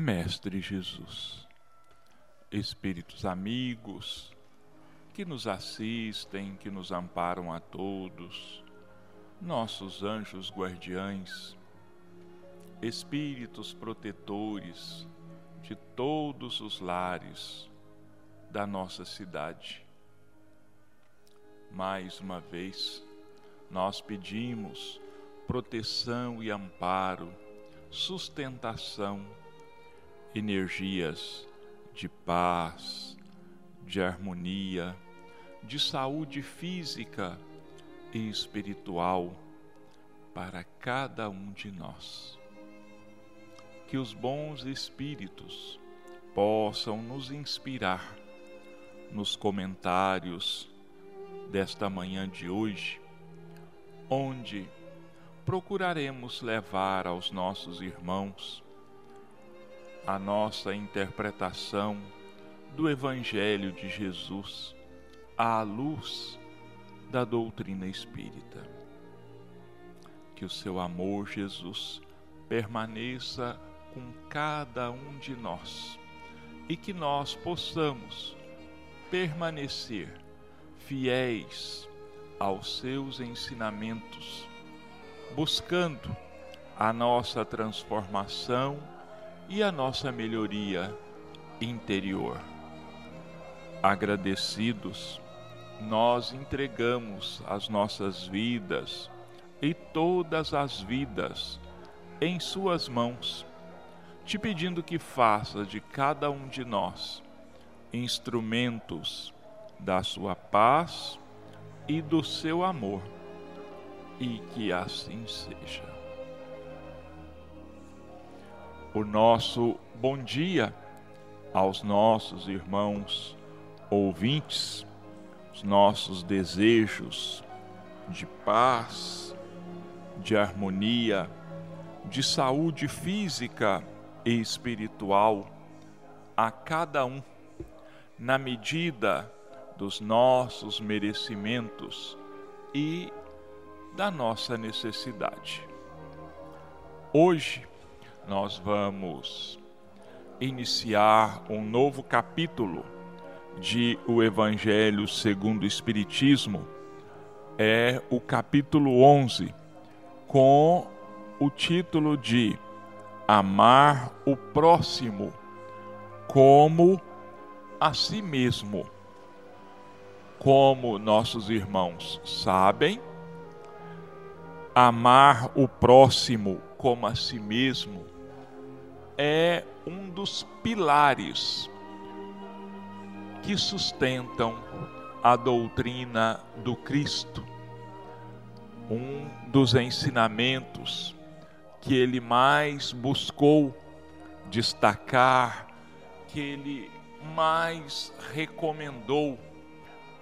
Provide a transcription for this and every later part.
Mestre Jesus, Espíritos amigos que nos assistem, que nos amparam a todos, nossos anjos guardiães, Espíritos protetores de todos os lares da nossa cidade. Mais uma vez, nós pedimos proteção e amparo, sustentação, energias de paz, de harmonia, de saúde física e espiritual para cada um de nós. Que os bons espíritos possam nos inspirar nos comentários desta manhã de hoje, onde procuraremos levar aos nossos irmãos a nossa interpretação do Evangelho de Jesus à luz da doutrina espírita. Que o seu amor, Jesus, permaneça com cada um de nós e que nós possamos permanecer fiéis aos seus ensinamentos, buscando a nossa transformação e a nossa melhoria interior. Agradecidos, nós entregamos as nossas vidas e todas as vidas em Suas mãos, te pedindo que faça de cada um de nós instrumentos da sua paz e do seu amor, e que assim seja. O nosso bom dia aos nossos irmãos ouvintes, os nossos desejos de paz, de harmonia, de saúde física e espiritual a cada um na medida dos nossos merecimentos e da nossa necessidade. Hoje nós vamos iniciar um novo capítulo de O Evangelho segundo o Espiritismo. É o capítulo 11, com o título de Amar o Próximo como a si mesmo. Como nossos irmãos sabem, amar o próximo como a si mesmo é um dos pilares que sustentam a doutrina do Cristo. Um dos ensinamentos que ele mais buscou destacar, que ele mais recomendou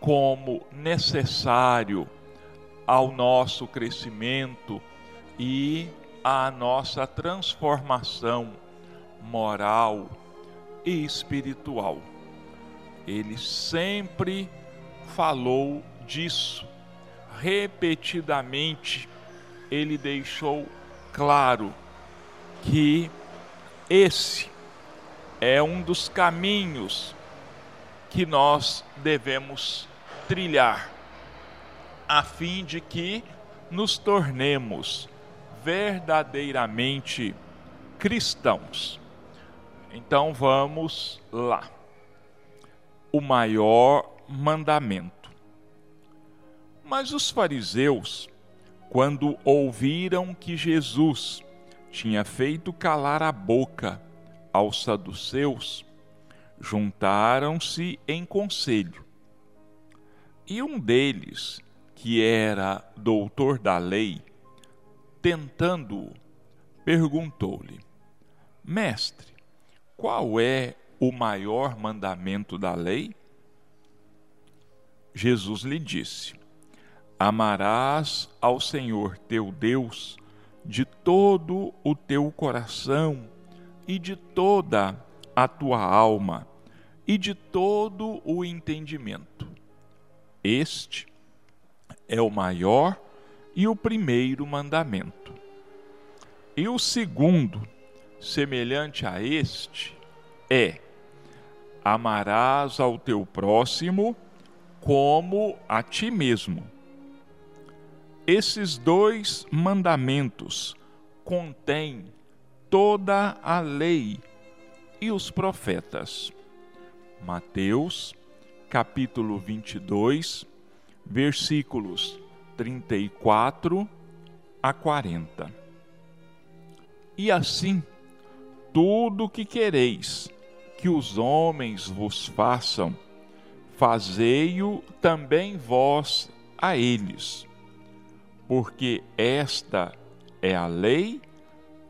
como necessário ao nosso crescimento e à nossa transformação moral e espiritual. Ele sempre falou disso. Repetidamente, ele deixou claro que esse é um dos caminhos que nós devemos trilhar, a fim de que nos tornemos verdadeiramente cristãos. Então vamos lá. O maior mandamento. Mas os fariseus, quando ouviram que Jesus tinha feito calar a boca aos saduceus, juntaram-se em conselho. E um deles, que era doutor da lei, tentando-o, perguntou-lhe: Mestre, qual é o maior mandamento da lei? Jesus lhe disse: Amarás ao Senhor teu Deus de todo o teu coração e de toda a tua alma e de todo o entendimento. Este é o maior e o primeiro mandamento. E o segundo semelhante a este é: amarás ao teu próximo como a ti mesmo. Esses dois mandamentos contêm toda a lei e os profetas. Mateus, capítulo 22, versículos 34 a 40. E assim, tudo o que quereis que os homens vos façam, fazei-o também vós a eles, porque esta é a lei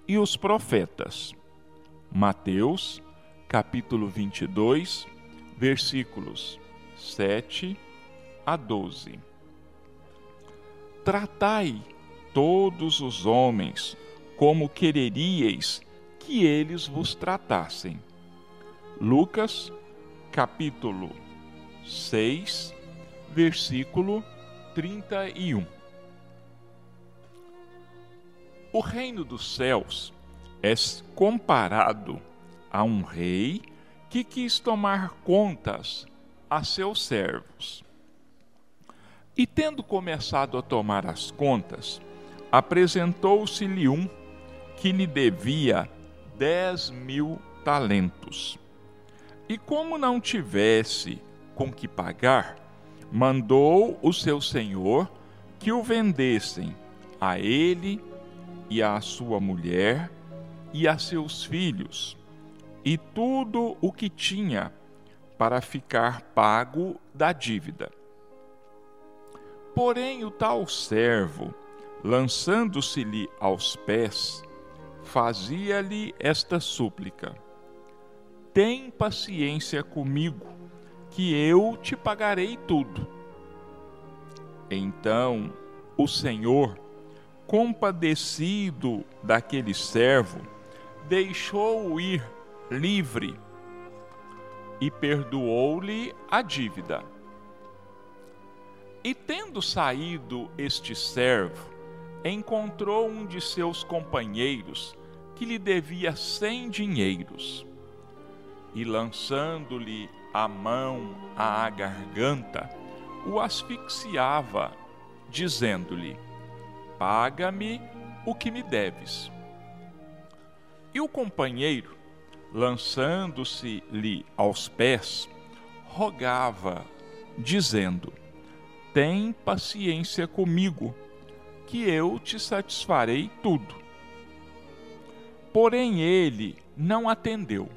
e os profetas. Mateus, capítulo 22, versículos 7 a 12. Tratai todos os homens como quereríeis que eles vos tratassem. Lucas, capítulo 6, versículo 31. O reino dos céus é comparado a um rei que quis tomar contas a seus servos. E tendo começado a tomar as contas, apresentou-se-lhe um que lhe devia dez mil talentos. E como não tivesse com que pagar, mandou o seu senhor que o vendessem a ele e à sua mulher e a seus filhos, e tudo o que tinha, para ficar pago da dívida. Porém, o tal servo, lançando-se-lhe aos pés, fazia-lhe esta súplica: Tem paciência comigo, que eu te pagarei tudo. Então o Senhor, compadecido daquele servo, deixou-o ir livre e perdoou-lhe a dívida. E tendo saído este servo, encontrou um de seus companheiros que lhe devia cem dinheiros. E lançando-lhe a mão à garganta, o asfixiava, dizendo-lhe: Paga-me o que me deves. E o companheiro, lançando-se-lhe aos pés, rogava, dizendo: Tem paciência comigo, que eu te satisfarei tudo. Porém ele não atendeu.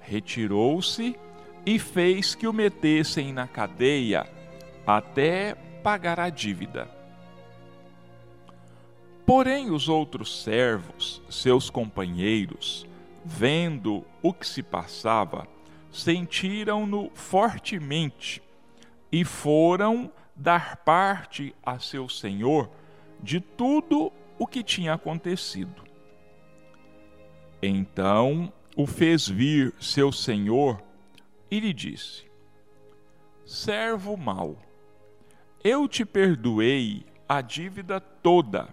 Retirou-se e fez que o metessem na cadeia até pagar a dívida. Porém, os outros servos, seus companheiros, vendo o que se passava, sentiram-no fortemente e foram dar parte a seu senhor de tudo o que tinha acontecido. Então o fez vir seu senhor e lhe disse: Servo mau, eu te perdoei a dívida toda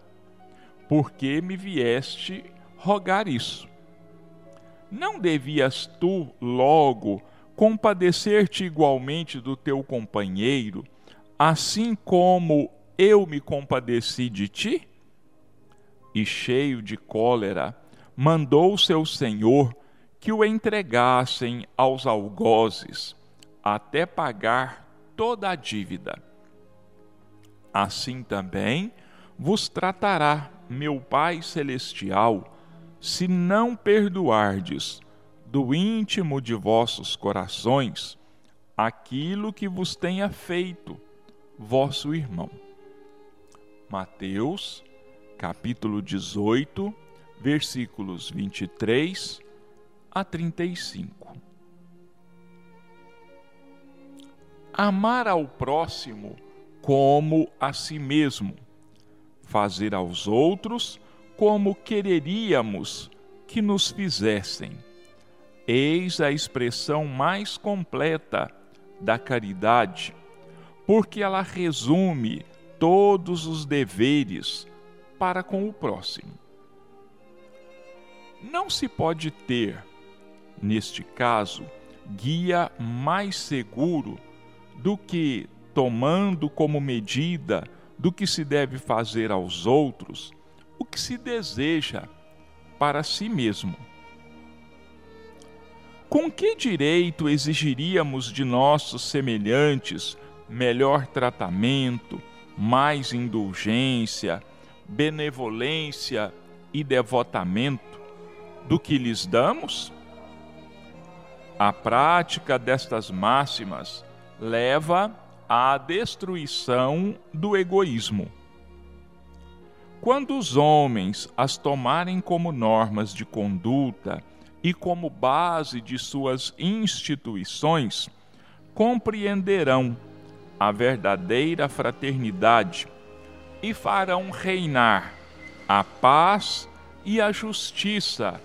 porque me vieste rogar isso? Não devias tu logo compadecer-te igualmente do teu companheiro, assim como eu me compadeci de ti? E cheio de cólera, mandou seu senhor que o entregassem aos algozes, até pagar toda a dívida. Assim também vos tratará meu Pai Celestial, se não perdoardes do íntimo de vossos corações aquilo que vos tenha feito vosso irmão. Mateus, capítulo 18, versículos 23 a 35. Amar ao próximo como a si mesmo fazer aos outros como quereríamos que nos fizessem. Eis a expressão mais completa da caridade, porque ela resume todos os deveres para com o próximo. não se pode ter, neste caso, guia mais seguro do que tomando como medida do que se deve fazer aos outros o que se deseja para si mesmo. Com que direito exigiríamos de nossos semelhantes melhor tratamento, mais indulgência, benevolência e devotamento do que lhes damos? A prática destas máximas leva à destruição do egoísmo. Quando os homens as tomarem como normas de conduta e como base de suas instituições, compreenderão a verdadeira fraternidade e farão reinar a paz e a justiça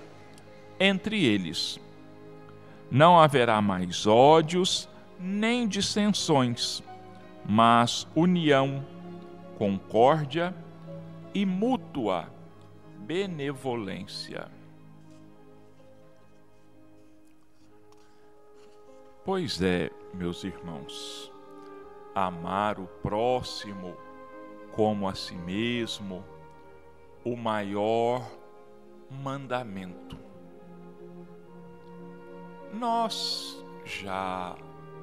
entre eles. Não haverá mais ódios nem dissensões, mas união, concórdia e mútua benevolência. Pois é, meus irmãos, amar o próximo como a si mesmo, o maior mandamento. Nós já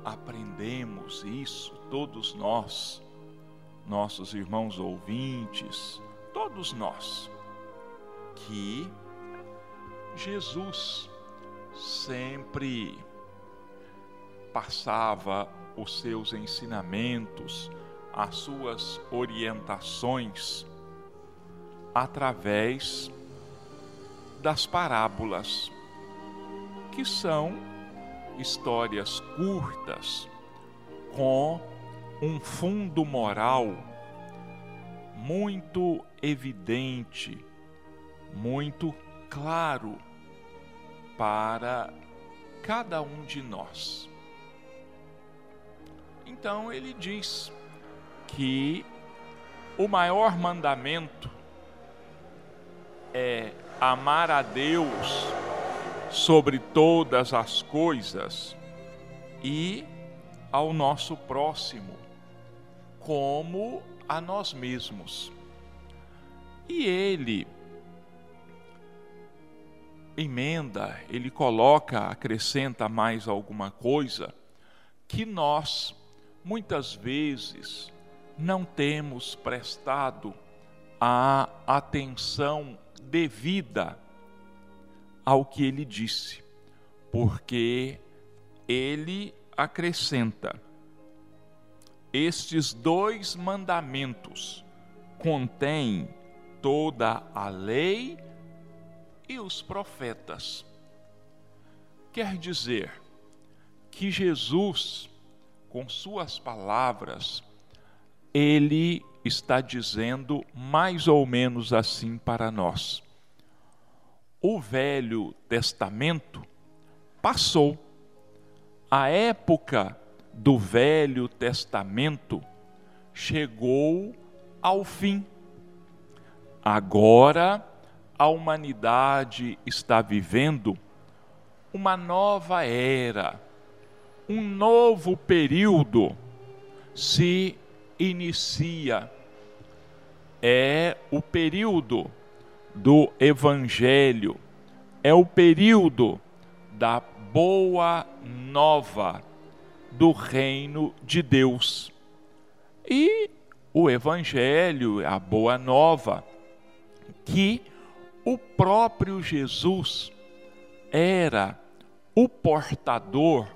aprendemos isso, todos nós, nossos irmãos ouvintes, todos nós, que Jesus sempre passava os seus ensinamentos, as suas orientações através das parábolas, que são histórias curtas com um fundo moral muito evidente, muito claro para cada um de nós. Então ele diz que o maior mandamento é amar a Deus sobre todas as coisas e ao nosso próximo como a nós mesmos. E ele emenda, ele coloca, acrescenta mais alguma coisa que nós muitas vezes não temos prestado a atenção devida ao que ele disse, porque ele acrescenta: estes dois mandamentos contêm toda a lei e os profetas. Quer dizer que Jesus com suas palavras, ele está dizendo mais ou menos assim para nós. O Velho Testamento passou. A época do Velho Testamento chegou ao fim. Agora a humanidade está vivendo uma nova era um novo período se inicia. É o período do Evangelho, é o período da boa nova do reino de Deus. E o Evangelho, a boa nova, que o próprio Jesus era o portador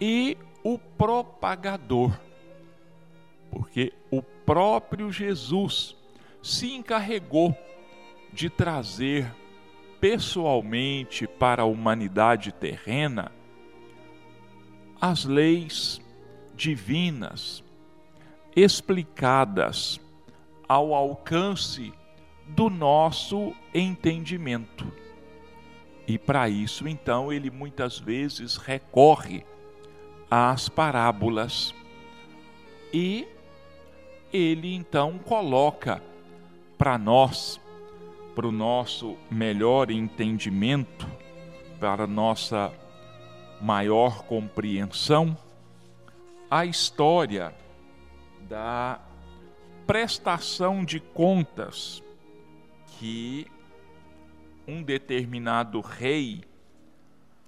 e o propagador. Porque o próprio Jesus se encarregou de trazer pessoalmente para a humanidade terrena as leis divinas explicadas ao alcance do nosso entendimento. E para isso, então, ele muitas vezes recorre as parábolas. E ele então coloca para nós, para o nosso melhor entendimento, para nossa maior compreensão, a história da prestação de contas que um determinado rei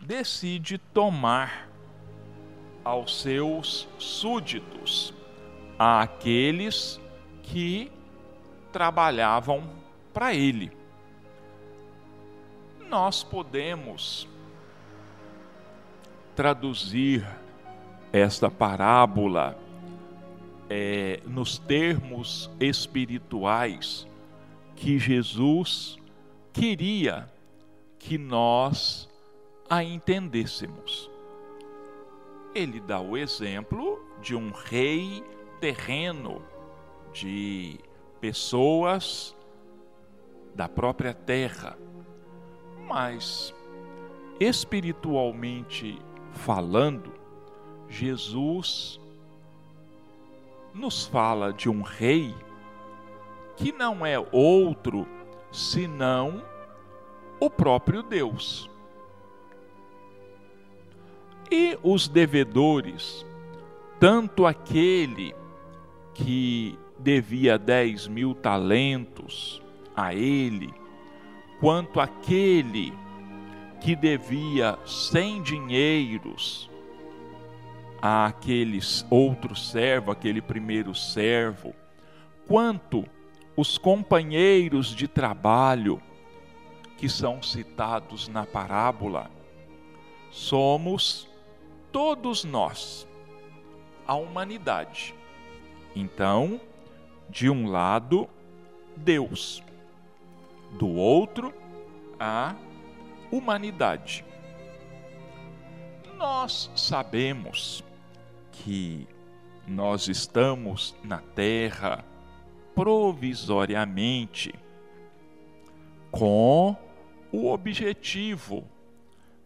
decide tomar aos seus súditos, àqueles que trabalhavam para ele. Nós podemos traduzir esta parábola é, nos termos espirituais que Jesus queria que nós a entendêssemos. Ele dá o exemplo de um rei terreno, de pessoas da própria terra. Mas, espiritualmente falando, Jesus nos fala de um rei que não é outro senão o próprio Deus. E os devedores, tanto aquele que devia dez mil talentos a ele, quanto aquele que devia cem dinheiros àquele outro servo, aquele primeiro servo, quanto os companheiros de trabalho que são citados na parábola, somos todos nós, a humanidade. Então, de um lado, Deus, do outro, a humanidade. Nós sabemos que nós estamos na Terra provisoriamente com o objetivo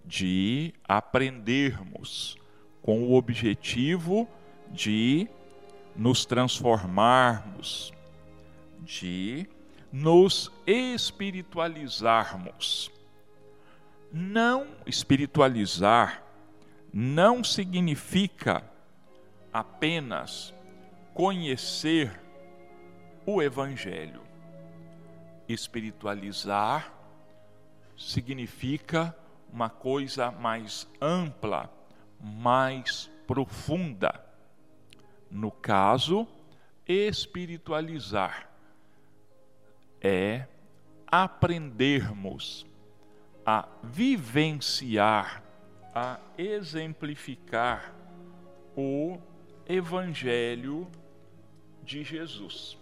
de aprendermos, com o objetivo de nos transformarmos, de nos espiritualizarmos. Não espiritualizar não significa apenas conhecer o Evangelho. Espiritualizar significa uma coisa mais ampla, mais profunda. No caso, espiritualizar é aprendermos a vivenciar, a exemplificar o Evangelho de Jesus.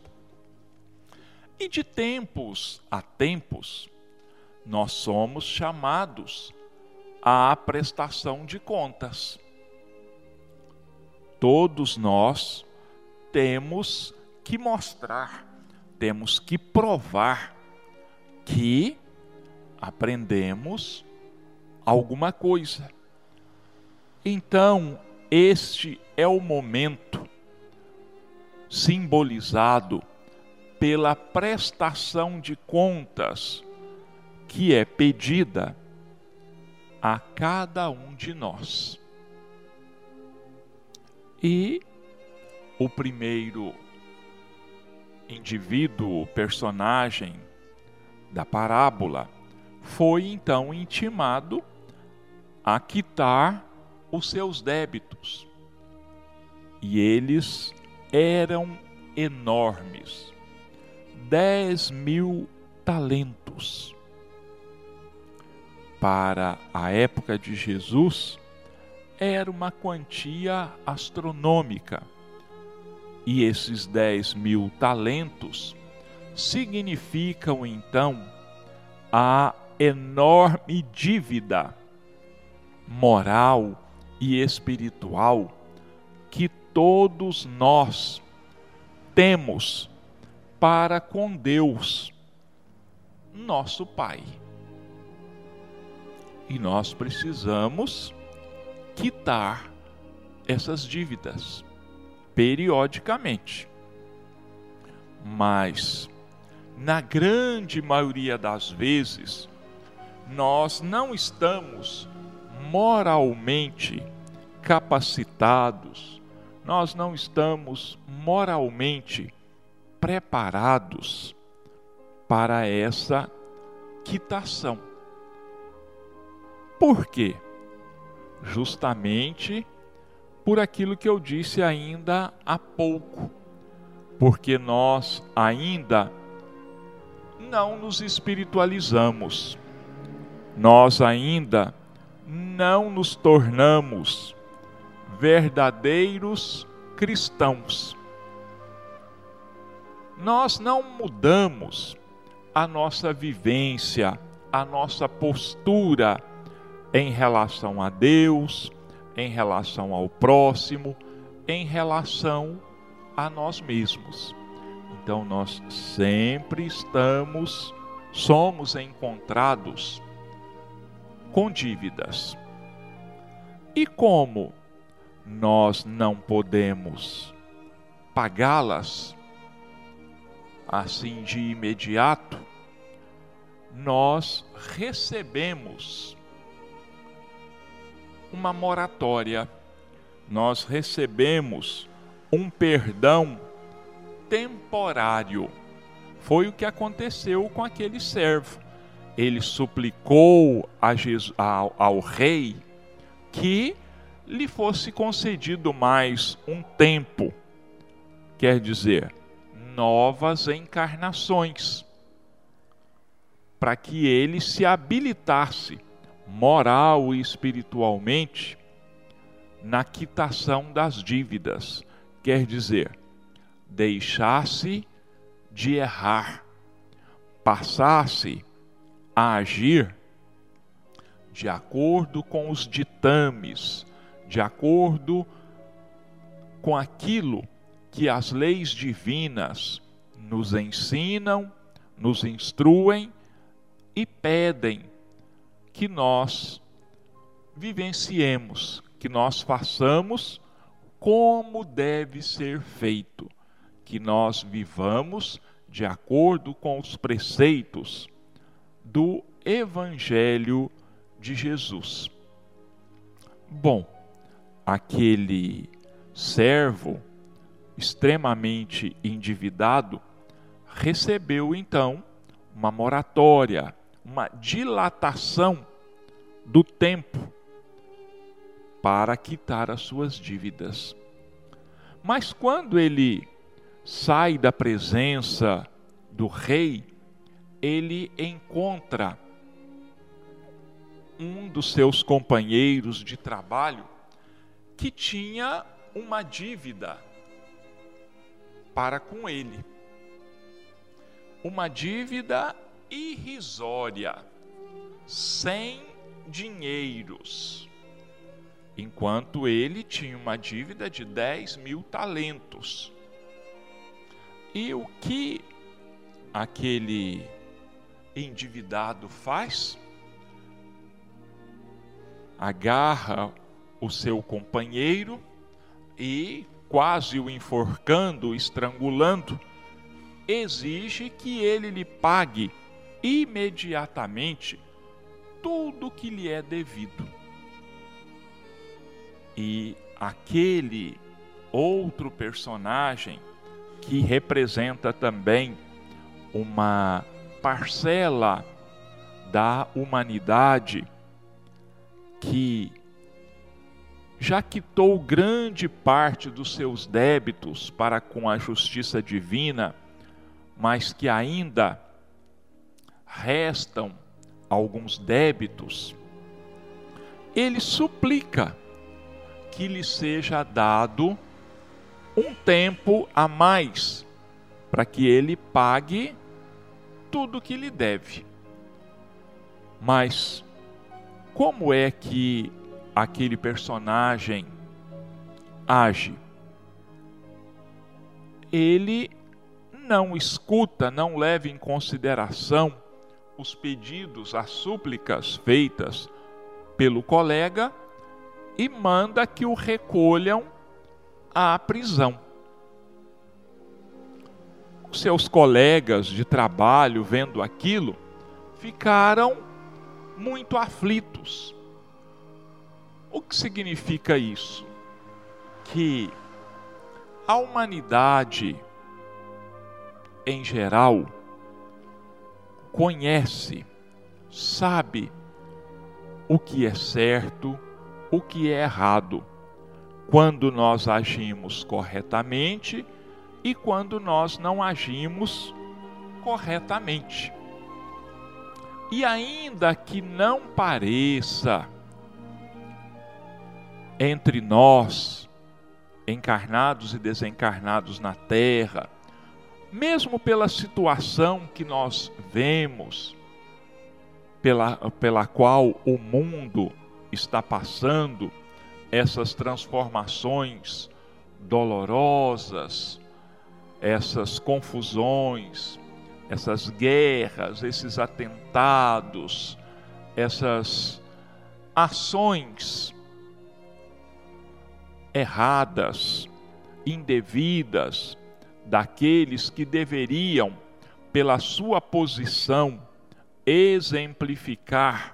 E de tempos a tempos, nós somos chamados à prestação de contas. Todos nós temos que mostrar, temos que provar que aprendemos alguma coisa. Então, este é o momento simbolizado pela prestação de contas que é pedida a cada um de nós. E o primeiro indivíduo, personagem da parábola, foi então intimado a quitar os seus débitos. E eles eram enormes dez mil talentos. Para a época de Jesus, era uma quantia astronômica. E esses dez mil talentos significam então a enorme dívida moral e espiritual que todos nós temos para com Deus, nosso Pai. E nós precisamos quitar essas dívidas periodicamente. Mas na grande maioria das vezes, nós não estamos moralmente capacitados, nós não estamos moralmente preparados para essa quitação. Por quê? Justamente por aquilo que eu disse ainda há pouco, porque nós ainda não nos espiritualizamos, nós ainda não nos tornamos verdadeiros cristãos. Nós não mudamos a nossa vivência, a nossa postura em relação a Deus, em relação ao próximo, em relação a nós mesmos. Então nós sempre estamos, somos encontrados com dívidas. E como nós não podemos pagá-las assim de imediato, nós recebemos uma moratória, nós recebemos um perdão temporário. Foi o que aconteceu com aquele servo. Ele suplicou a Jesus, ao, ao rei que lhe fosse concedido mais um tempo, quer dizer, novas encarnações, para que ele se habilitasse moral e espiritualmente na quitação das dívidas, quer dizer, deixasse de errar, passasse a agir de acordo com os ditames, de acordo com aquilo que as leis divinas nos ensinam, nos instruem e pedem que nós vivenciemos, que nós façamos como deve ser feito, que nós vivamos de acordo com os preceitos do Evangelho de Jesus. Bom, aquele servo extremamente endividado recebeu então uma moratória, uma dilatação do tempo para quitar as suas dívidas. Mas quando ele sai da presença do rei, ele encontra um dos seus companheiros de trabalho que tinha uma dívida para com ele. Uma dívida irrisória, sem dinheiros, enquanto ele tinha uma dívida de 10 mil talentos. E o que aquele endividado faz? Agarra o seu companheiro e, quase o enforcando, estrangulando, exige que ele lhe pague imediatamente tudo que lhe é devido. E aquele outro personagem que representa também uma parcela da humanidade que já quitou grande parte dos seus débitos para com a justiça divina, mas que ainda restam alguns débitos, ele suplica que lhe seja dado um tempo a mais para que ele pague tudo que lhe deve. Mas como é que aquele personagem age? Ele não escuta, não leva em consideração os pedidos, as súplicas feitas pelo colega e manda que o recolham à prisão. seus colegas de trabalho, vendo aquilo, ficaram muito aflitos. O que significa isso? Que a humanidade, em geral, conhece, sabe o que é certo, o que é errado, quando nós agimos corretamente e quando nós não agimos corretamente. E ainda que não pareça entre nós, encarnados e desencarnados na Terra, mesmo pela situação que nós vemos, pela, pela qual o mundo está passando, essas transformações dolorosas, essas confusões, essas guerras, esses atentados, essas ações erradas, indevidas daqueles que deveriam, pela sua posição, exemplificar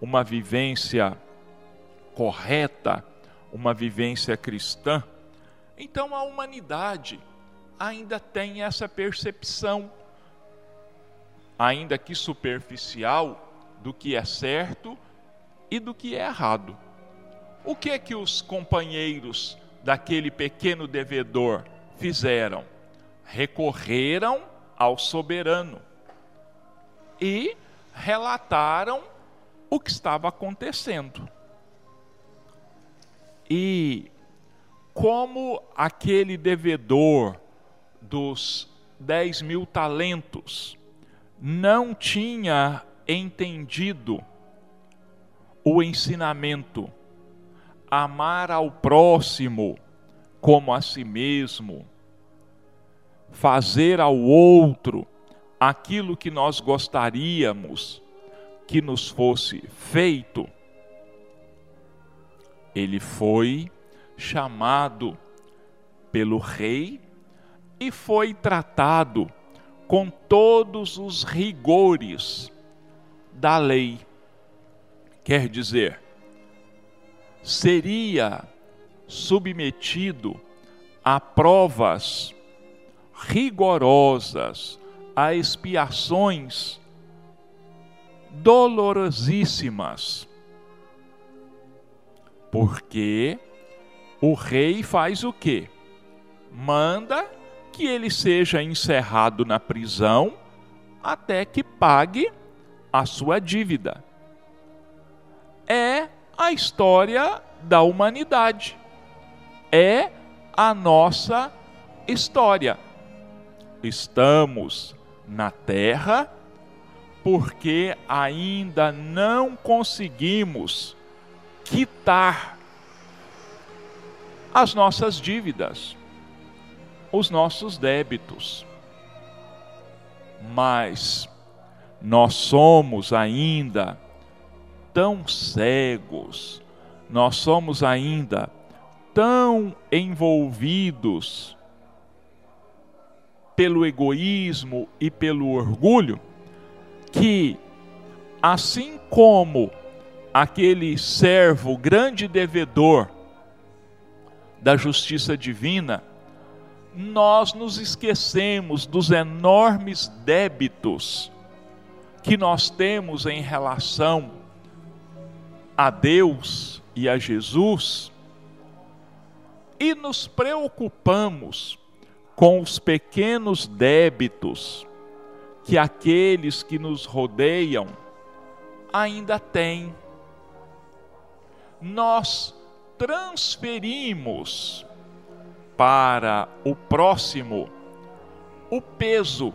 uma vivência correta, uma vivência cristã. Então a humanidade ainda tem essa percepção ainda que superficial, do que é certo e do que é errado. O que é que os companheiros daquele pequeno devedor fizeram? Recorreram ao soberano e relataram o que estava acontecendo. E como aquele devedor dos 10 mil talentos não tinha entendido o ensinamento, amar ao próximo como a si mesmo, fazer ao outro aquilo que nós gostaríamos que nos fosse feito, ele foi chamado pelo rei e foi tratado com todos os rigores da lei. Quer dizer, seria submetido a provas rigorosas, a expiações dolorosíssimas. Porque o rei faz o quê? Manda que ele seja encerrado na prisão até que pague a sua dívida. É a história da humanidade. É a nossa história. Estamos na terra porque ainda não conseguimos quitar as nossas dívidas os nossos débitos. Mas nós somos ainda tão cegos, nós somos ainda tão envolvidos pelo egoísmo e pelo orgulho, que assim como aquele servo grande devedor da justiça divina, nós nos esquecemos dos enormes débitos que nós temos em relação a Deus e a Jesus e nos preocupamos com os pequenos débitos que aqueles que nos rodeiam ainda têm. Nós transferimos para o próximo o peso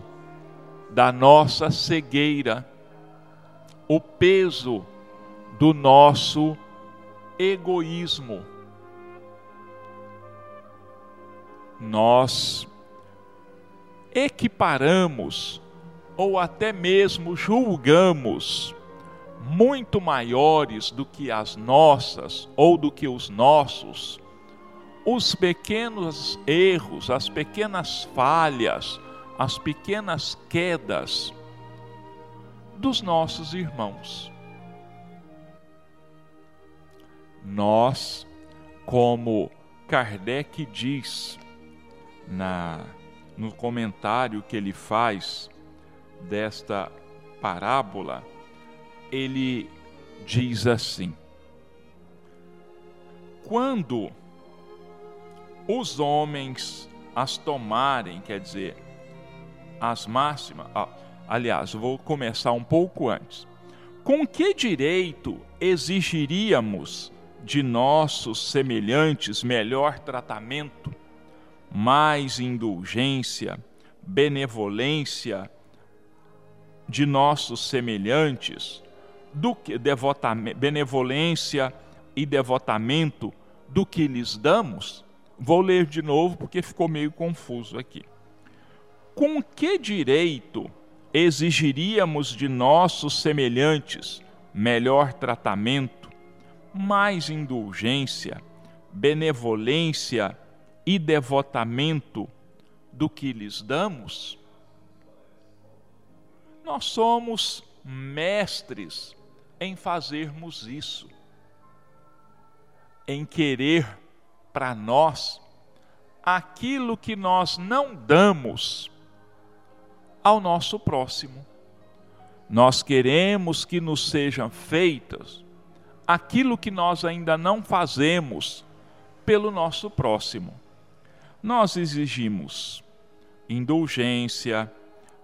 da nossa cegueira, o peso do nosso egoísmo. Nós equiparamos ou até mesmo julgamos muito maiores do que as nossas ou do que os nossos os pequenos erros, as pequenas falhas, as pequenas quedas dos nossos irmãos. Nós, como Kardec diz na no comentário que ele faz desta parábola, ele diz assim: Quando os homens as tomarem, quer dizer, as máximas. Ah, aliás, vou começar um pouco antes. Com que direito exigiríamos de nossos semelhantes melhor tratamento, mais indulgência, benevolência de nossos semelhantes, do que benevolência e devotamento do que lhes damos? Vou ler de novo porque ficou meio confuso aqui. Com que direito exigiríamos de nossos semelhantes melhor tratamento, mais indulgência, benevolência e devotamento do que lhes damos? Nós somos mestres em fazermos isso, em querer para nós aquilo que nós não damos ao nosso próximo. Nós queremos que nos sejam feitas aquilo que nós ainda não fazemos pelo nosso próximo. Nós exigimos indulgência,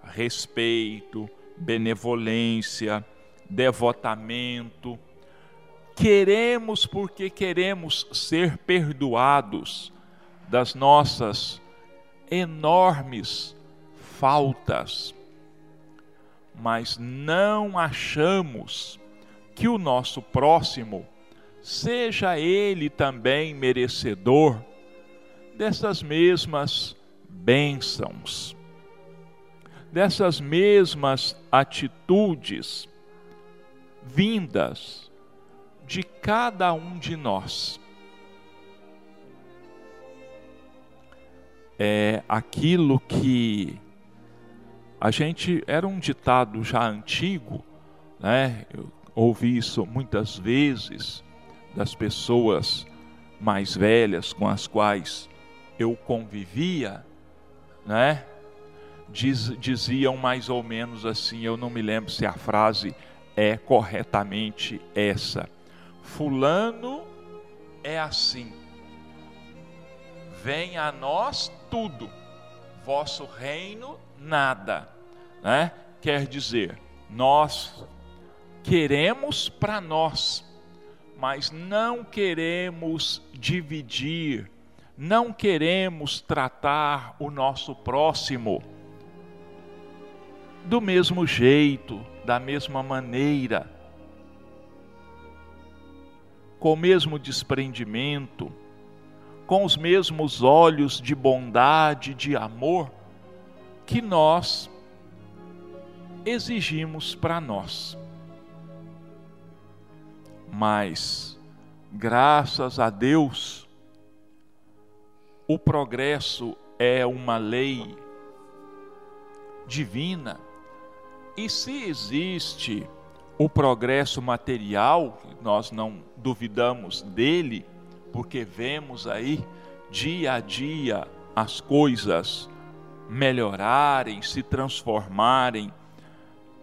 respeito, benevolência, devotamento, queremos porque queremos ser perdoados das nossas enormes faltas, mas não achamos que o nosso próximo seja ele também merecedor dessas mesmas bênçãos, dessas mesmas atitudes vindas de cada um de nós. É aquilo que a gente era um ditado já antigo, né? Eu ouvi isso muitas vezes das pessoas mais velhas com as quais eu convivia, né? Diz, diziam mais ou menos assim, eu não me lembro se a frase é corretamente essa Fulano é assim. Vem a nós tudo, vosso reino nada. Né? Quer dizer, nós queremos para nós, mas não queremos dividir, não queremos tratar o nosso próximo do mesmo jeito, da mesma maneira com o mesmo desprendimento, com os mesmos olhos de bondade, de amor, que nós exigimos para nós. Mas, graças a Deus, o progresso é uma lei divina, e se existe o progresso material, nós não duvidamos dele, porque vemos aí dia a dia as coisas melhorarem, se transformarem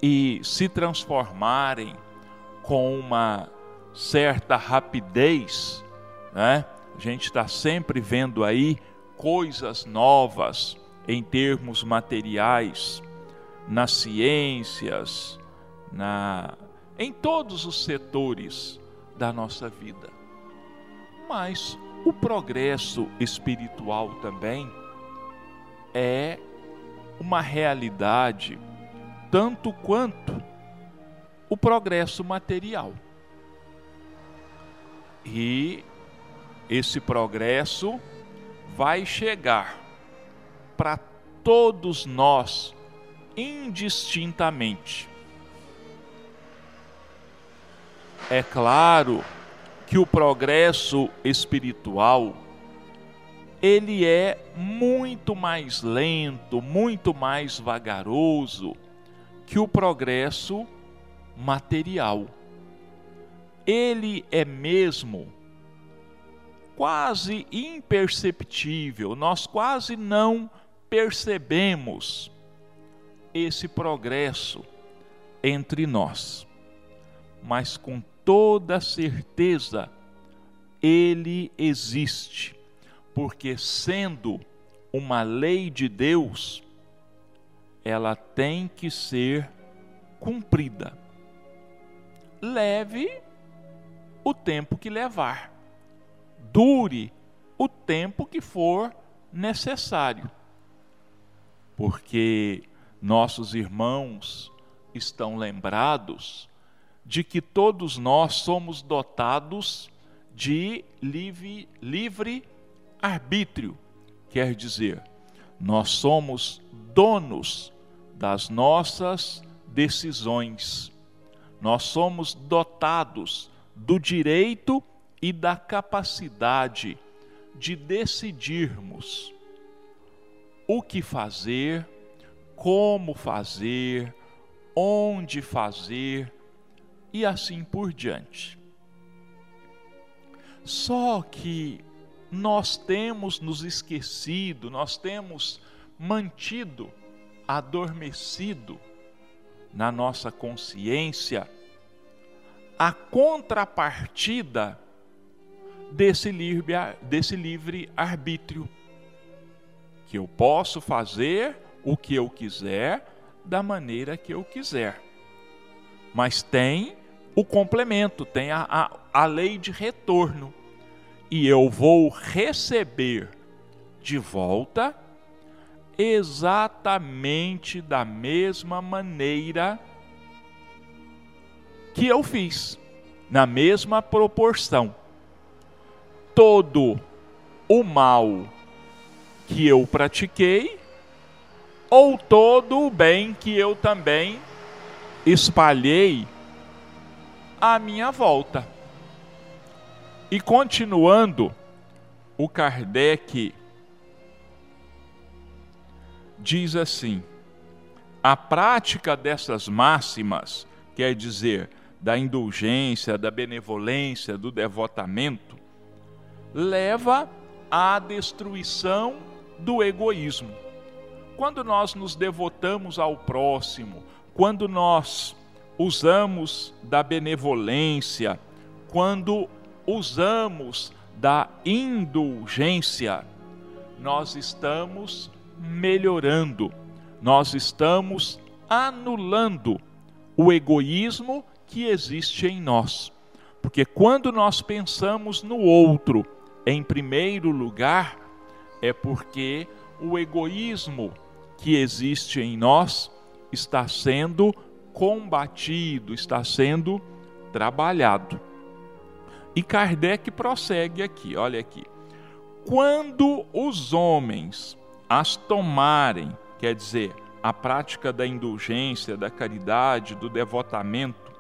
e se transformarem com uma certa rapidez, né? A gente está sempre vendo aí coisas novas em termos materiais, nas ciências, na em todos os setores da nossa vida. Mas o progresso espiritual também é uma realidade tanto quanto o progresso material. E esse progresso vai chegar para todos nós indistintamente. É claro que o progresso espiritual ele é muito mais lento, muito mais vagaroso que o progresso material. Ele é mesmo quase imperceptível, nós quase não percebemos esse progresso entre nós, mas com toda certeza ele existe, porque sendo uma lei de Deus, ela tem que ser cumprida. Leve o tempo que levar, dure o tempo que for necessário, porque nossos irmãos estão lembrados de que todos nós somos dotados de livre, livre arbítrio, quer dizer, nós somos donos das nossas decisões. Nós somos dotados do direito e da capacidade de decidirmos o que fazer, como fazer, onde fazer e assim por diante. Só que nós temos nos esquecido, nós temos mantido adormecido na nossa consciência a contrapartida desse livre, desse livre arbítrio. Que eu posso fazer o que eu quiser, da maneira que eu quiser. Mas tem o complemento, tem a, a, a lei de retorno. E eu vou receber de volta exatamente da mesma maneira que eu fiz, na mesma proporção. Todo o mal que eu pratiquei, ou todo o bem que eu também espalhei à minha volta. E continuando, o Kardec diz assim: a prática dessas máximas, quer dizer, da indulgência, da benevolência, do devotamento, leva à destruição do egoísmo. Quando nós nos devotamos ao próximo, quando nós usamos da benevolência, quando usamos da indulgência, nós estamos melhorando, nós estamos anulando o egoísmo que existe em nós. Porque quando nós pensamos no outro em primeiro lugar, é porque o egoísmo que existe em nós está sendo combatido, está sendo trabalhado. E Kardec prossegue aqui, olha aqui. Quando os homens as tomarem, quer dizer, a prática da indulgência, da caridade, do devotamento,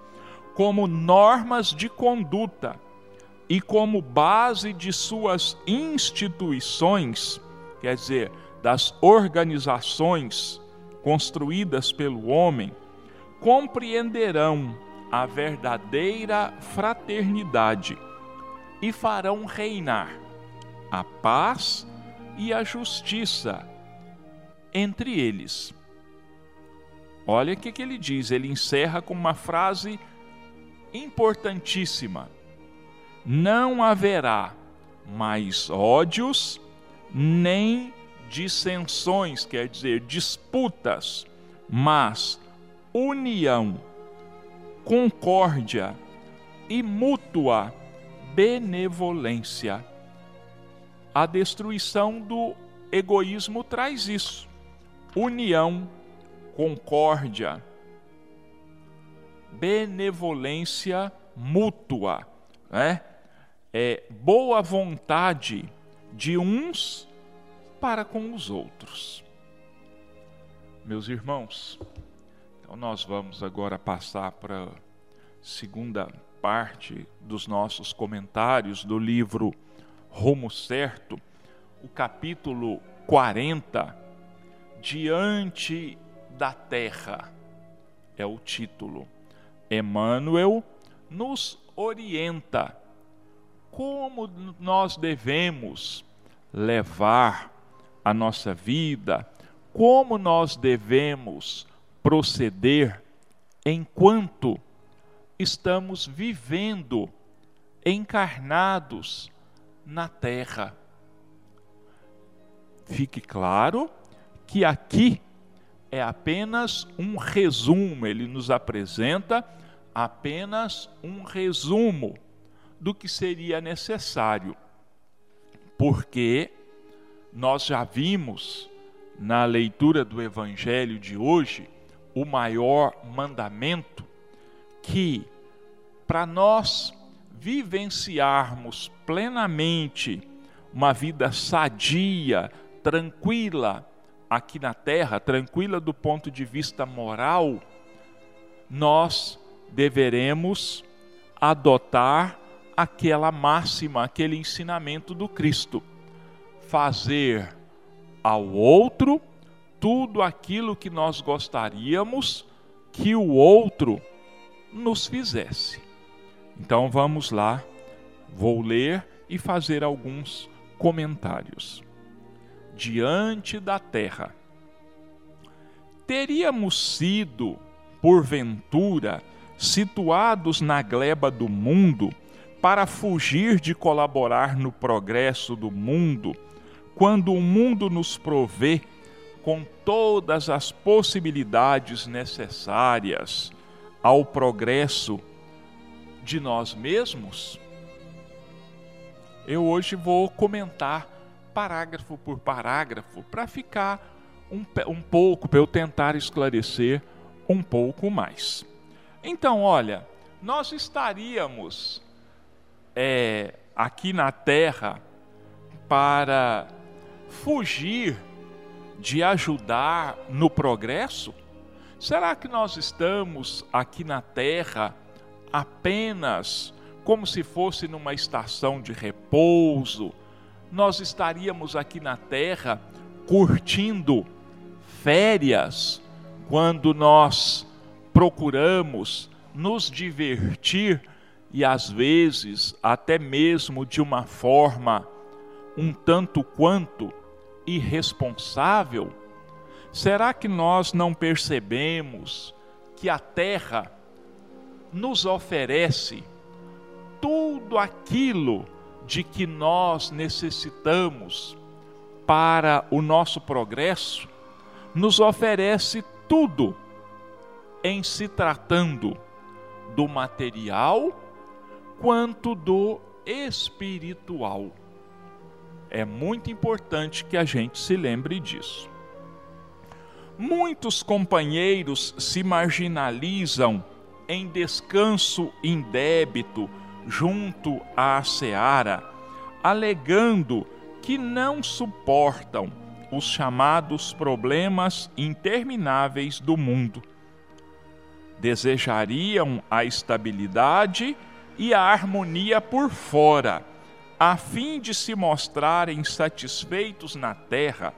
como normas de conduta e como base de suas instituições, quer dizer, das organizações construídas pelo homem, compreenderão a verdadeira fraternidade e farão reinar a paz e a justiça entre eles. Olha o que, ele diz, ele encerra com uma frase importantíssima: Não haverá mais ódios, nem dissensões, quer dizer, disputas, mas união, concórdia e mútua benevolência a destruição do egoísmo traz isso: união, concórdia, benevolência mútua, né? É boa vontade de uns para com os outros. Meus irmãos, então nós vamos agora passar para a segunda parte dos nossos comentários do livro rumo certo, o capítulo 40, Diante da Terra, é o título. Emmanuel nos orienta como nós devemos levar a nossa vida, como nós devemos proceder enquanto estamos vivendo encarnados na terra. Fique claro que aqui é apenas um resumo, ele nos apresenta apenas um resumo do que seria necessário, porque nós já vimos na leitura do Evangelho de hoje o maior mandamento que, para nós vivenciarmos plenamente uma vida sadia, tranquila aqui na terra, tranquila do ponto de vista moral, nós deveremos adotar aquela máxima, aquele ensinamento do Cristo: fazer ao outro tudo aquilo que nós gostaríamos que o outro nos fizesse. Então vamos lá, vou ler e fazer alguns comentários. Diante da terra, teríamos sido, porventura, situados na gleba do mundo para fugir de colaborar no progresso do mundo, quando o mundo nos provê com todas as possibilidades necessárias ao progresso de nós mesmos? Eu hoje vou comentar parágrafo por parágrafo para ficar um, um pouco, para eu tentar esclarecer um pouco mais. Então, olha, nós estaríamos é, aqui na Terra para fugir de ajudar no progresso? Será que nós estamos aqui na Terra apenas como se fosse numa estação de repouso? Nós estaríamos aqui na Terra curtindo férias quando nós procuramos nos divertir e às vezes até mesmo de uma forma um tanto quanto irresponsável? Será que nós não percebemos que a terra nos oferece tudo aquilo de que nós necessitamos para o nosso progresso? Nos oferece tudo em se tratando do material quanto do espiritual. É muito importante que a gente se lembre disso. Muitos companheiros se marginalizam em descanso indébito junto à seara, alegando que não suportam os chamados problemas intermináveis do mundo desejariam a estabilidade e a harmonia por fora, a fim de se mostrarem satisfeitos na terra,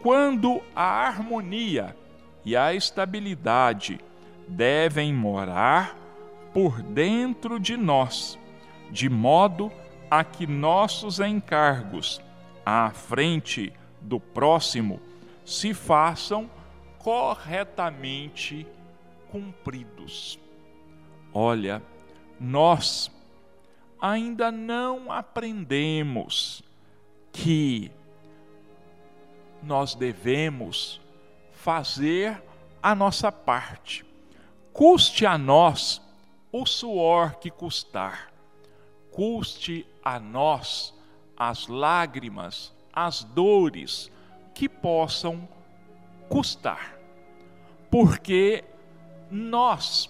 quando a harmonia e a estabilidade devem morar por dentro de nós, de modo a que nossos encargos à frente do próximo se façam corretamente cumpridos. Olha, nós ainda não aprendemos que nós devemos fazer a nossa parte. Custe a nós o suor que custar, custe a nós as lágrimas, as dores que possam custar, porque nós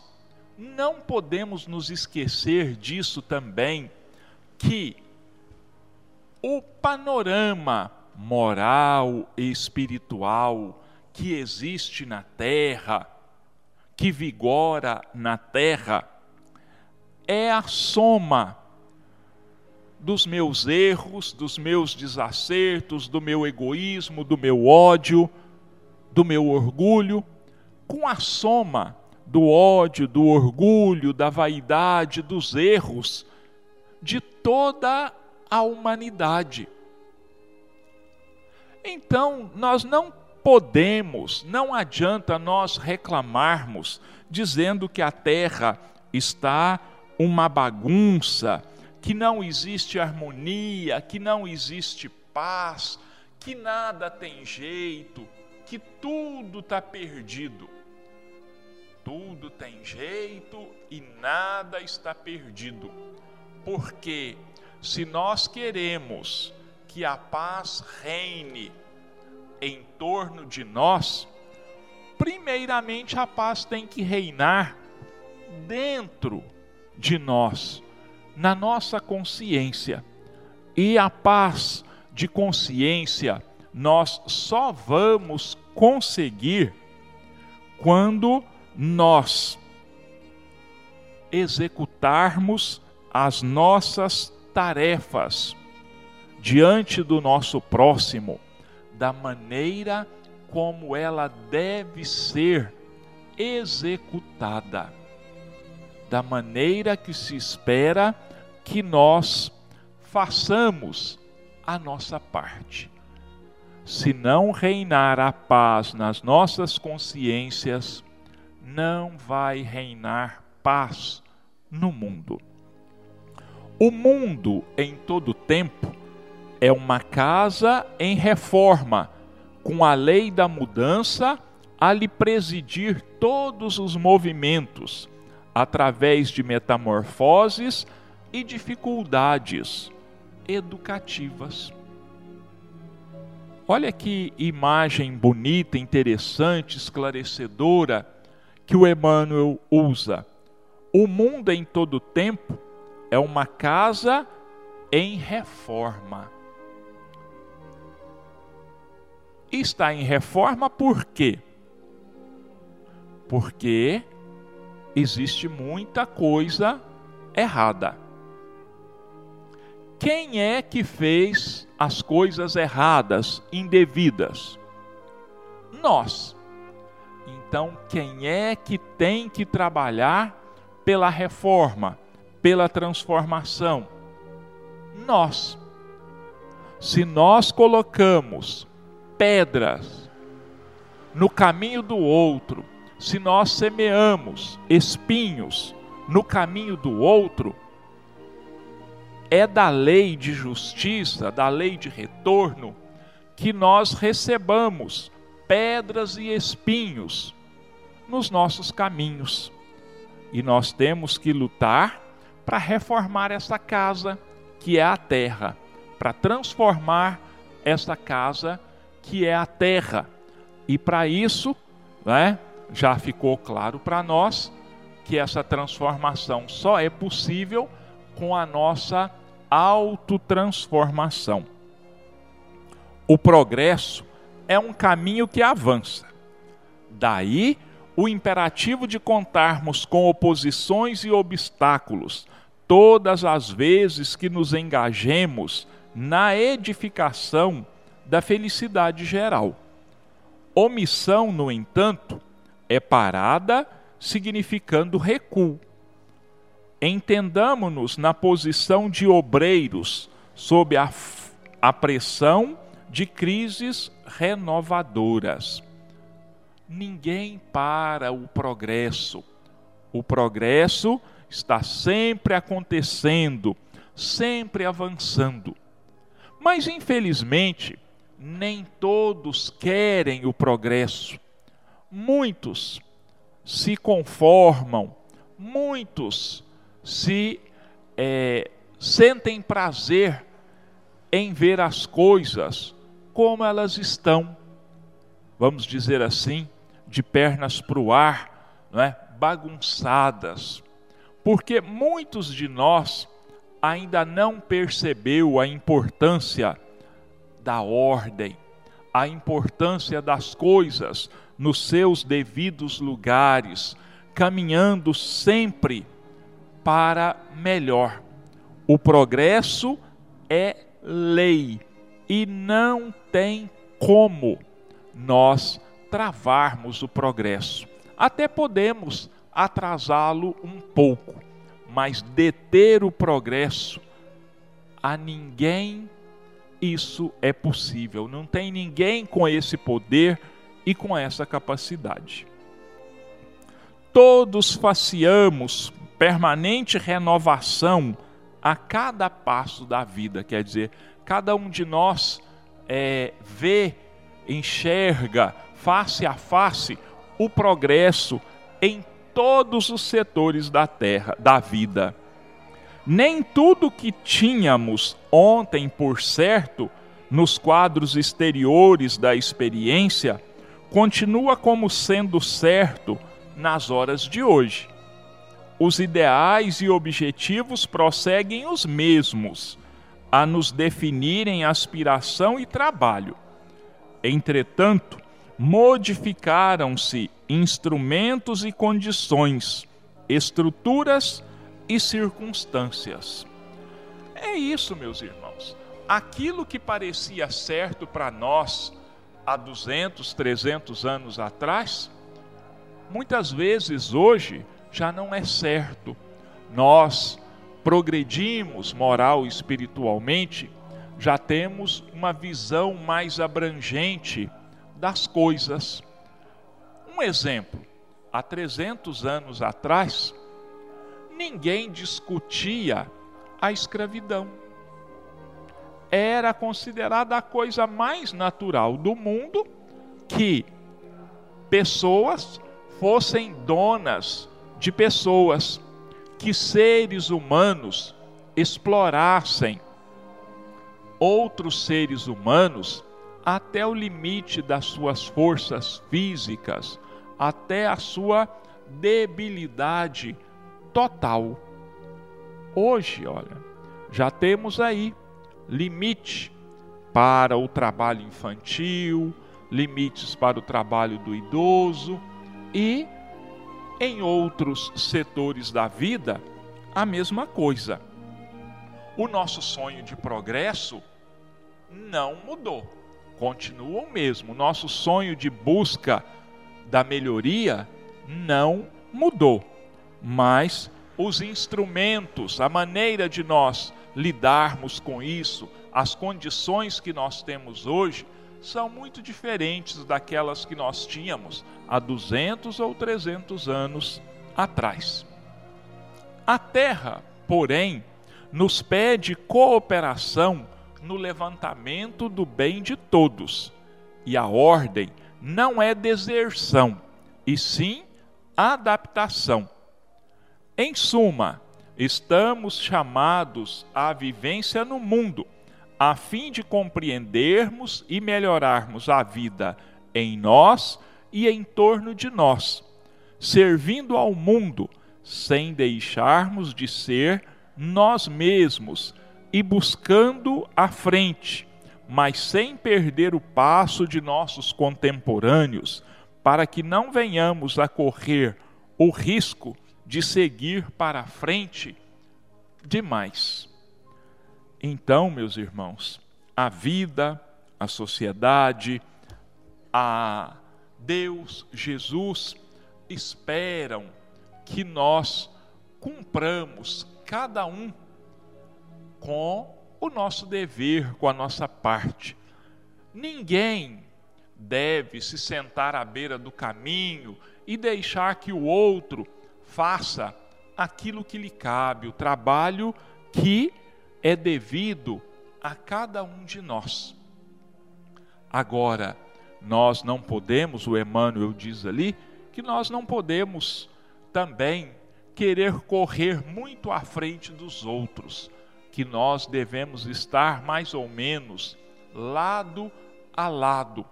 não podemos nos esquecer disso também, que o panorama moral e espiritual que existe na terra, que vigora na terra, é a soma dos meus erros, dos meus desacertos, do meu egoísmo, do meu ódio, do meu orgulho, com a soma do ódio, do orgulho, da vaidade, dos erros de toda a humanidade. Então, nós não podemos, não adianta nós reclamarmos dizendo que a terra está uma bagunça, que não existe harmonia, que não existe paz, que nada tem jeito, que tudo está perdido. Tudo tem jeito e nada está perdido. Porque se nós queremos que a paz reine em torno de nós, primeiramente a paz tem que reinar dentro de nós, na nossa consciência. E a paz de consciência nós só vamos conseguir quando nós executarmos as nossas tarefas diante do nosso próximo da maneira como ela deve ser executada, da maneira que se espera que nós façamos a nossa parte. Se não reinar a paz nas nossas consciências, não vai reinar paz no mundo. O mundo em todo tempo é uma casa em reforma, com a lei da mudança a lhe presidir todos os movimentos, através de metamorfoses e dificuldades educativas. Olha que imagem bonita, interessante, esclarecedora que o Emmanuel usa. O mundo em todo tempo é uma casa em reforma. Está em reforma por quê? Porque existe muita coisa errada. Quem é que fez as coisas erradas, indevidas? Nós. Então, quem é que tem que trabalhar pela reforma, pela transformação? Nós. Se nós colocamos pedras no caminho do outro, se nós semeamos espinhos no caminho do outro, é da lei de justiça, da lei de retorno, que nós recebamos pedras e espinhos nos nossos caminhos. E nós temos que lutar para reformar essa casa, que é a terra, para transformar essa casa, que é a terra. E para isso, né, já ficou claro para nós que essa transformação só é possível com a nossa autotransformação. O progresso é um caminho que avança. Daí o imperativo de contarmos com oposições e obstáculos todas as vezes que nos engajemos na edificação da felicidade geral. Omissão, no entanto, é parada significando recuo entendamos-nos na posição de obreiros sob a, a pressão de crises renovadoras. Ninguém para o progresso. O progresso está sempre acontecendo, sempre avançando. Mas, infelizmente, nem todos querem o progresso. Muitos se conformam, muitos se é, sentem prazer em ver as coisas como elas estão, vamos dizer assim, de pernas para o ar, não é? bagunçadas, porque muitos de nós ainda não percebeu a importância da ordem, a importância das coisas nos seus devidos lugares, caminhando sempre para melhor. O progresso é lei e não tem como nós travarmos o progresso. Até podemos atrasá-lo um pouco, mas deter o progresso a ninguém isso é possível. Não tem ninguém com esse poder e com essa capacidade. Todos faciamos permanente renovação a cada passo da vida, quer dizer, cada um de nós é, vê, enxerga face a face o progresso em todos os setores da terra, da vida. Nem tudo que tínhamos ontem por certo, nos quadros exteriores da experiência, continua como sendo certo nas horas de hoje. Os ideais e objetivos prosseguem os mesmos, a nos definirem aspiração e trabalho. Entretanto, modificaram-se instrumentos e condições, estruturas e circunstâncias. É isso, meus irmãos. Aquilo que parecia certo para nós há 200, 300 anos atrás, muitas vezes hoje já não é certo. Nós progredimos moral e espiritualmente, já temos uma visão mais abrangente das coisas. Um exemplo: há 300 anos atrás, ninguém discutia a escravidão. Era considerada a coisa mais natural do mundo que pessoas fossem donas de pessoas, que seres humanos explorassem outros seres humanos até o limite das suas forças físicas, até a sua debilidade total. Hoje, olha, já temos aí limite para o trabalho infantil, limites para o trabalho do idoso e em outros setores da vida a mesma coisa. O nosso sonho de progresso não mudou, continua o mesmo. O nosso sonho de busca da melhoria não mudou mas os instrumentos, a maneira de nós lidarmos com isso, as condições que nós temos hoje, são muito diferentes daquelas que nós tínhamos há 200 ou 300 anos atrás. A Terra, porém, nos pede cooperação no levantamento do bem de todos, e a ordem não é deserção, e sim adaptação. Em suma, estamos chamados à vivência no mundo, a fim de compreendermos e melhorarmos a vida em nós e em torno de nós, servindo ao mundo sem deixarmos de ser nós mesmos e buscando a frente, mas sem perder o passo de nossos contemporâneos, para que não venhamos a correr o risco de seguir para frente demais. Então, meus irmãos, a vida, a sociedade, a Deus, Jesus esperam que nós cumpramos cada um com o nosso dever, com a nossa parte. Ninguém deve se sentar à beira do caminho e deixar que o outro faça aquilo que lhe cabe, o trabalho que é devido a cada um de nós. Agora, nós não podemos, o Emmanuel diz ali, que nós não podemos também querer correr muito à frente dos outros, que nós devemos estar mais ou menos lado a lado.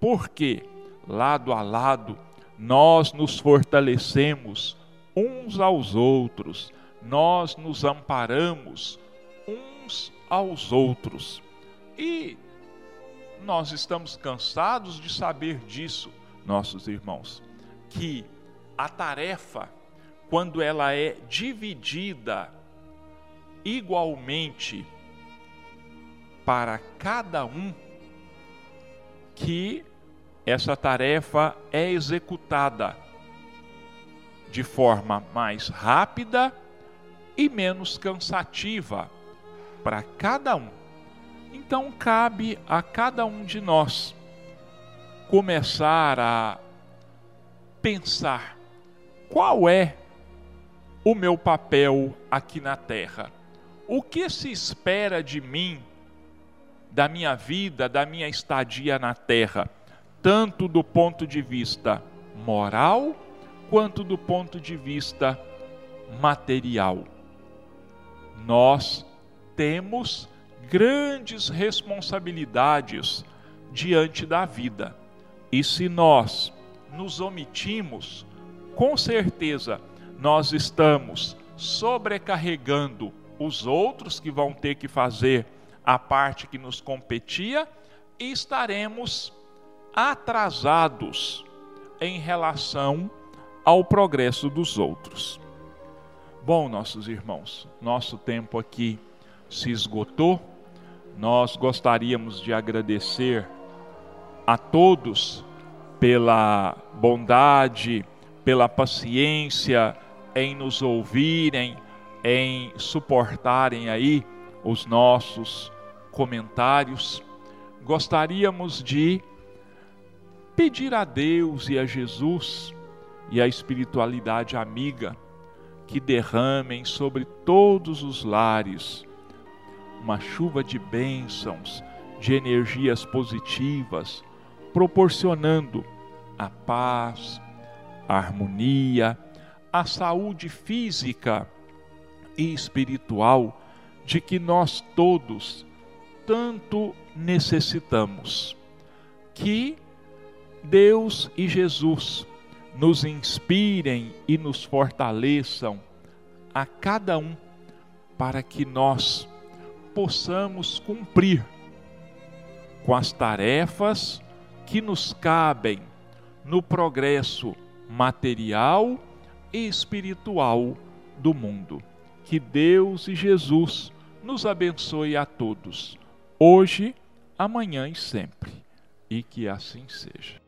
Por quê? Lado a lado, nós nos fortalecemos uns aos outros, nós nos amparamos uns aos outros. E nós estamos cansados de saber disso, nossos irmãos, que a tarefa, quando ela é dividida igualmente para cada um que essa tarefa é executada de forma mais rápida e menos cansativa para cada um. Então cabe a cada um de nós começar a pensar qual é o meu papel aqui na terra. O que se espera de mim, da minha vida, da minha estadia na terra, tanto do ponto de vista moral quanto do ponto de vista material? Nós temos grandes responsabilidades diante da vida. E se nós nos omitimos, com certeza nós estamos sobrecarregando os outros que vão ter que fazer a parte que nos competia e estaremos atrasados em relação ao progresso dos outros. Bom, nossos irmãos, nosso tempo aqui se esgotou. Nós gostaríamos de agradecer a todos pela bondade, pela paciência em nos ouvirem, em suportarem aí os nossos comentários. Gostaríamos de pedir a Deus e a Jesus e a espiritualidade amiga que derramem sobre todos os lares uma chuva de bênçãos, de energias positivas, proporcionando a paz, a harmonia, a saúde física e espiritual de que nós todos tanto necessitamos. Que Deus e Jesus nos inspirem e nos fortaleçam a cada um para que nós possamos cumprir com as tarefas que nos cabem no progresso material espiritual do mundo. Que Deus e Jesus nos abençoe a todos, hoje, amanhã e sempre, e que assim seja.